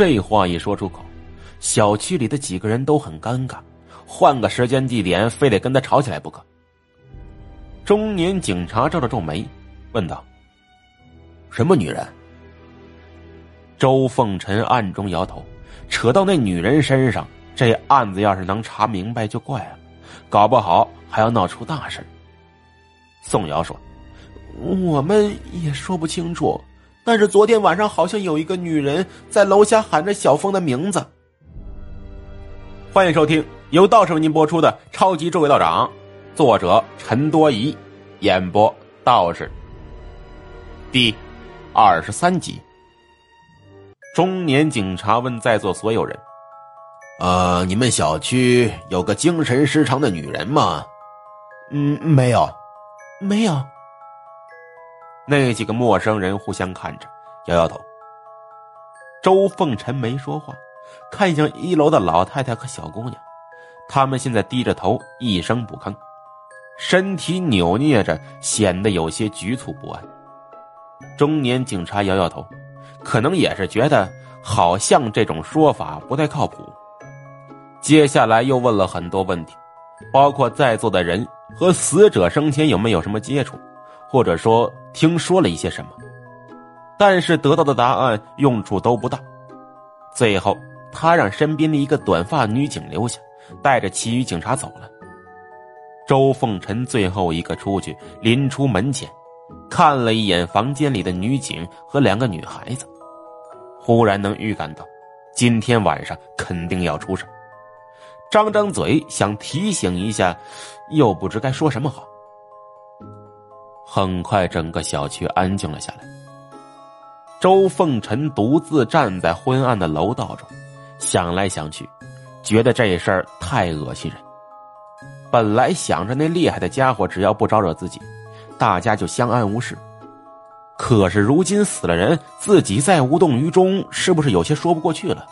这话一说出口，小区里的几个人都很尴尬，换个时间地点，非得跟他吵起来不可。中年警察皱了皱眉，问道：“什么女人？”周凤臣暗中摇头，扯到那女人身上，这案子要是能查明白就怪了，搞不好还要闹出大事。宋瑶说：“我们也说不清楚，但是昨天晚上好像有一个女人在楼下喊着小峰的名字。”欢迎收听由道士为您播出的《超级诸位道长》，作者陈多疑，演播道士。第二十三集。中年警察问在座所有人：“呃，你们小区有个精神失常的女人吗？”“嗯，没有，没有。”那几个陌生人互相看着，摇摇头。周凤臣没说话，看向一楼的老太太和小姑娘，他们现在低着头，一声不吭，身体扭捏着，显得有些局促不安。中年警察摇摇头。可能也是觉得好像这种说法不太靠谱。接下来又问了很多问题，包括在座的人和死者生前有没有什么接触，或者说听说了一些什么。但是得到的答案用处都不大。最后，他让身边的一个短发女警留下，带着其余警察走了。周凤臣最后一个出去，临出门前。看了一眼房间里的女警和两个女孩子，忽然能预感到，今天晚上肯定要出事。张张嘴想提醒一下，又不知该说什么好。很快，整个小区安静了下来。周凤臣独自站在昏暗的楼道中，想来想去，觉得这事儿太恶心人。本来想着那厉害的家伙只要不招惹自己。大家就相安无事。可是如今死了人，自己再无动于衷，是不是有些说不过去了？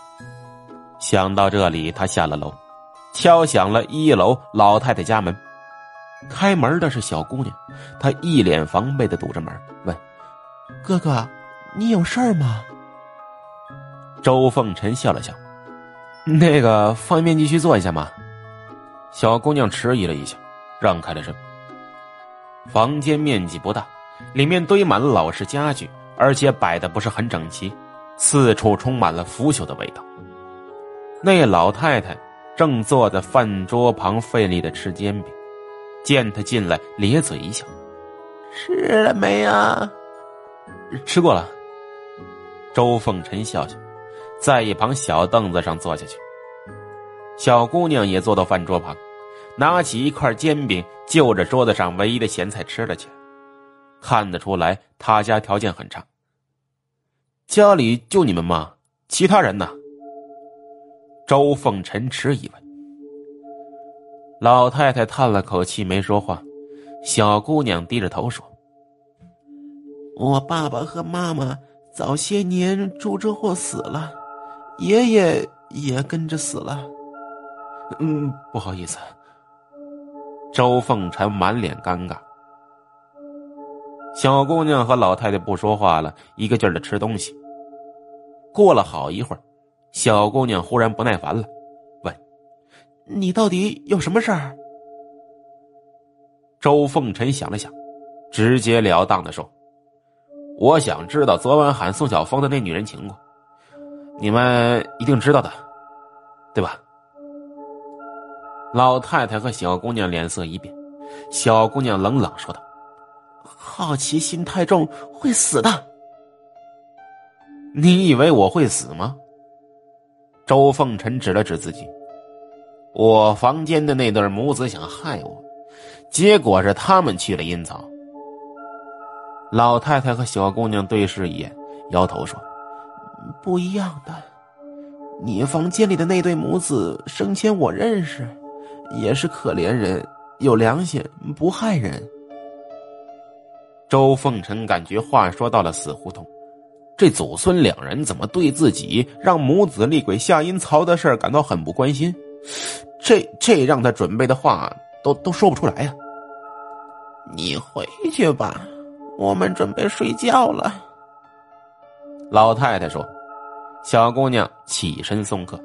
想到这里，他下了楼，敲响了一楼老太太家门。开门的是小姑娘，她一脸防备的堵着门，问：“哥哥，你有事儿吗？”周凤臣笑了笑：“那个，方便继续坐一下吗？”小姑娘迟疑了一下，让开了身。房间面积不大，里面堆满了老式家具，而且摆的不是很整齐，四处充满了腐朽的味道。那老太太正坐在饭桌旁费力的吃煎饼，见他进来，咧嘴一笑：“吃了没啊？”“吃过了。”周凤臣笑笑，在一旁小凳子上坐下去。小姑娘也坐到饭桌旁。拿起一块煎饼，就着桌子上唯一的咸菜吃了起来。看得出来，他家条件很差。家里就你们吗？其他人呢？周凤臣迟疑问。老太太叹了口气，没说话。小姑娘低着头说：“我爸爸和妈妈早些年出车祸死了，爷爷也跟着死了。嗯，不好意思。”周凤臣满脸尴尬，小姑娘和老太太不说话了，一个劲儿的吃东西。过了好一会儿，小姑娘忽然不耐烦了，：“你到底有什么事儿？”周凤臣想了想，直截了当的说：“我想知道昨晚喊宋晓峰的那女人情况，你们一定知道的，对吧？”老太太和小姑娘脸色一变，小姑娘冷冷说道：“好奇心太重，会死的。”你以为我会死吗？周凤臣指了指自己：“我房间的那对母子想害我，结果是他们去了阴曹。”老太太和小姑娘对视一眼，摇头说：“不一样的，你房间里的那对母子生前我认识。”也是可怜人，有良心，不害人。周凤臣感觉话说到了死胡同，这祖孙两人怎么对自己让母子厉鬼下阴曹的事感到很不关心？这这让他准备的话都都说不出来呀。你回去吧，我们准备睡觉了。老太太说：“小姑娘起身送客。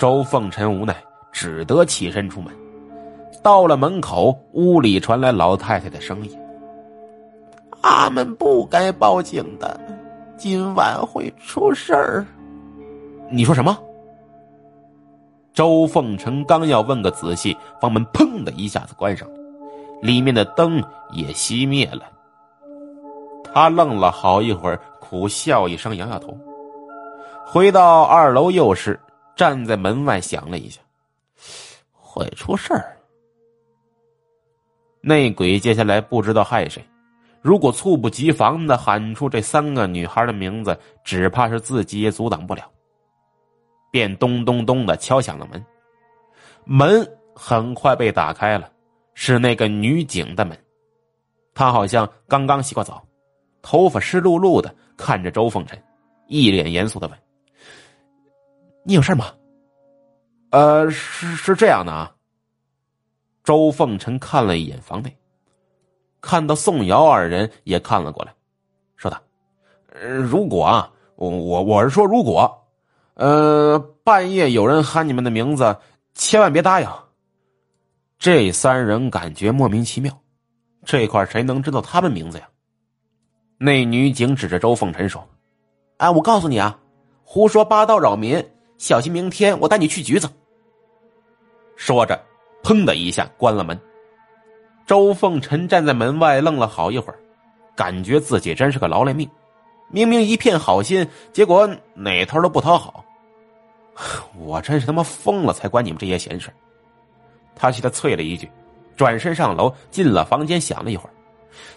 周凤臣无奈，只得起身出门。到了门口，屋里传来老太太的声音：“俺们不该报警的，今晚会出事儿。”你说什么？周凤臣刚要问个仔细，房门砰的一下子关上了，里面的灯也熄灭了。他愣了好一会儿，苦笑一声，摇摇头，回到二楼右室，站在门外想了一下，会出事儿。内鬼接下来不知道害谁，如果猝不及防的喊出这三个女孩的名字，只怕是自己也阻挡不了。便咚咚咚的敲响了门，门很快被打开了，是那个女警的门。她好像刚刚洗过澡。头发湿漉漉的，看着周凤臣，一脸严肃的问：“你有事吗？”“呃，是是这样的啊。”周凤臣看了一眼房内，看到宋瑶二人也看了过来，说道：“如果啊，我我我是说如果，呃，半夜有人喊你们的名字，千万别答应。”这三人感觉莫名其妙，这块谁能知道他们名字呀？那女警指着周凤臣说：“哎，我告诉你啊，胡说八道扰民，小心明天我带你去局子。”说着，砰的一下关了门。周凤臣站在门外愣了好一会儿，感觉自己真是个劳累命，明明一片好心，结果哪头都不讨好。我真是他妈疯了，才管你们这些闲事。他气得啐了一句，转身上楼，进了房间，想了一会儿，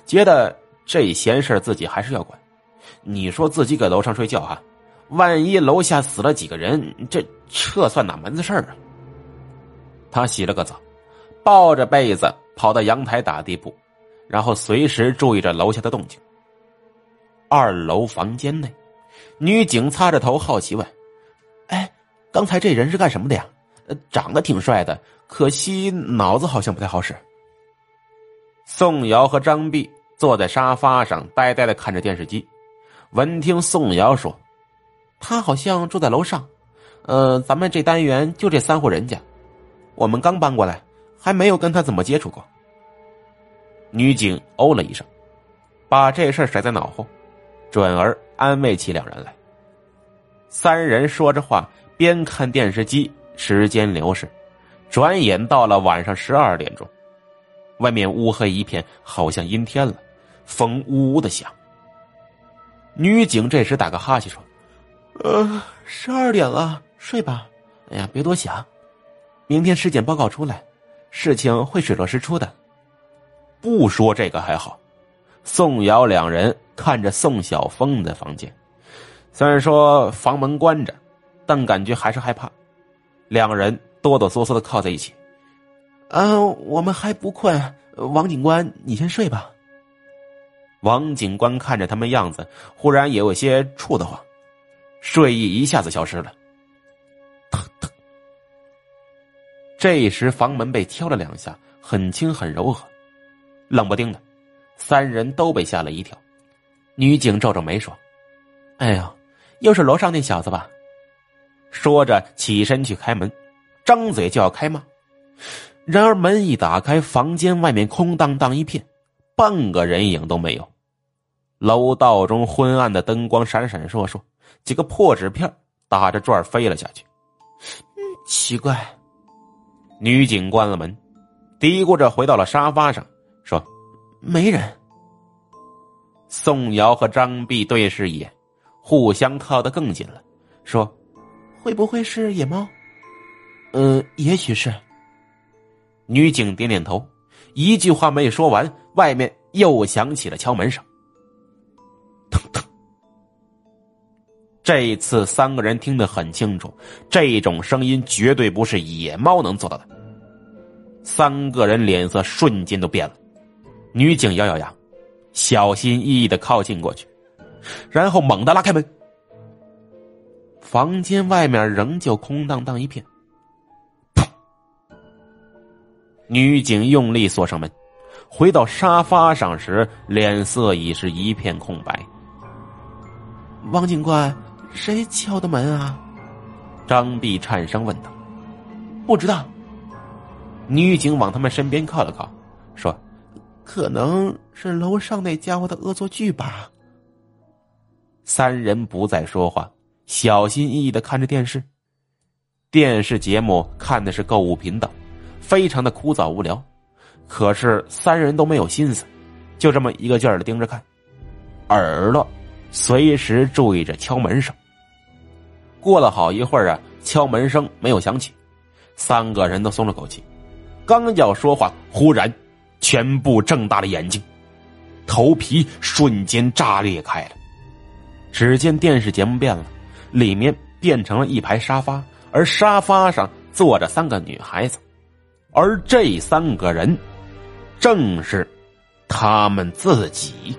觉得。这闲事自己还是要管。你说自己搁楼上睡觉哈，万一楼下死了几个人，这这算哪门子事儿啊？他洗了个澡，抱着被子跑到阳台打地铺，然后随时注意着楼下的动静。二楼房间内，女警擦着头好奇问：“，刚才这人是干什么的呀？长得挺帅的，可惜脑子好像不太好使。”宋瑶和张碧。坐在沙发上，呆呆的看着电视机。闻听宋瑶说：“他好像住在楼上，呃，咱们这单元就这三户人家，我们刚搬过来，还没有跟他怎么接触过。”女警哦了一声，把这事甩在脑后，转而安慰起两人来。三人说着话，边看电视机。时间流逝，转眼到了晚上十二点钟，外面乌黑一片，好像阴天了。风呜呜的响。女警这时打个哈欠说：“呃，十二点了，睡吧。哎呀，别多想，明天尸检报告出来，事情会水落石出的。”不说这个还好。宋瑶两人看着宋晓峰的房间，虽然说房门关着，但感觉还是害怕。两人哆哆嗦嗦的靠在一起。啊，我们还不困，王警官，你先睡吧。王警官看着他们样子，忽然也有些怵得慌，睡意一下子消失了。这时房门被敲了两下，很轻很柔和，冷不丁的，三人都被吓了一跳。女警皱皱眉说：“哎呦，又是楼上那小子吧？”说着起身去开门，张嘴就要开骂，然而门一打开，房间外面空荡荡一片。半个人影都没有，楼道中昏暗的灯光闪闪烁烁，几个破纸片打着转飞了下去。嗯，奇怪。女警关了门，嘀咕着回到了沙发上，说：“没人。”宋瑶和张碧对视一眼，互相靠得更近了，说：“会不会是野猫？”“呃，也许是。”女警点点头。一句话没说完，外面又响起了敲门声。腾腾，这次三个人听得很清楚，这种声音绝对不是野猫能做到的。三个人脸色瞬间都变了。女警咬咬牙，小心翼翼的靠近过去，然后猛地拉开门。房间外面仍旧空荡荡一片。女警用力锁上门，回到沙发上时，脸色已是一片空白。王警官，谁敲的门啊？张碧颤声问道。不知道。女警往他们身边靠了靠，说：“可能是楼上那家伙的恶作剧吧。”三人不再说话，小心翼翼的看着电视。电视节目看的是购物频道，非常的枯燥无聊。可是三人都没有心思，就这么一个劲儿的盯着看，耳朵随时注意着敲门声。过了好一会儿啊，敲门声没有响起，三个人都松了口气。刚要说话，忽然全部睁大了眼睛，头皮瞬间炸裂开了。只见电视节目变了，里面变成了一排沙发，而沙发上坐着三个女孩子，而这三个人正是他们自己。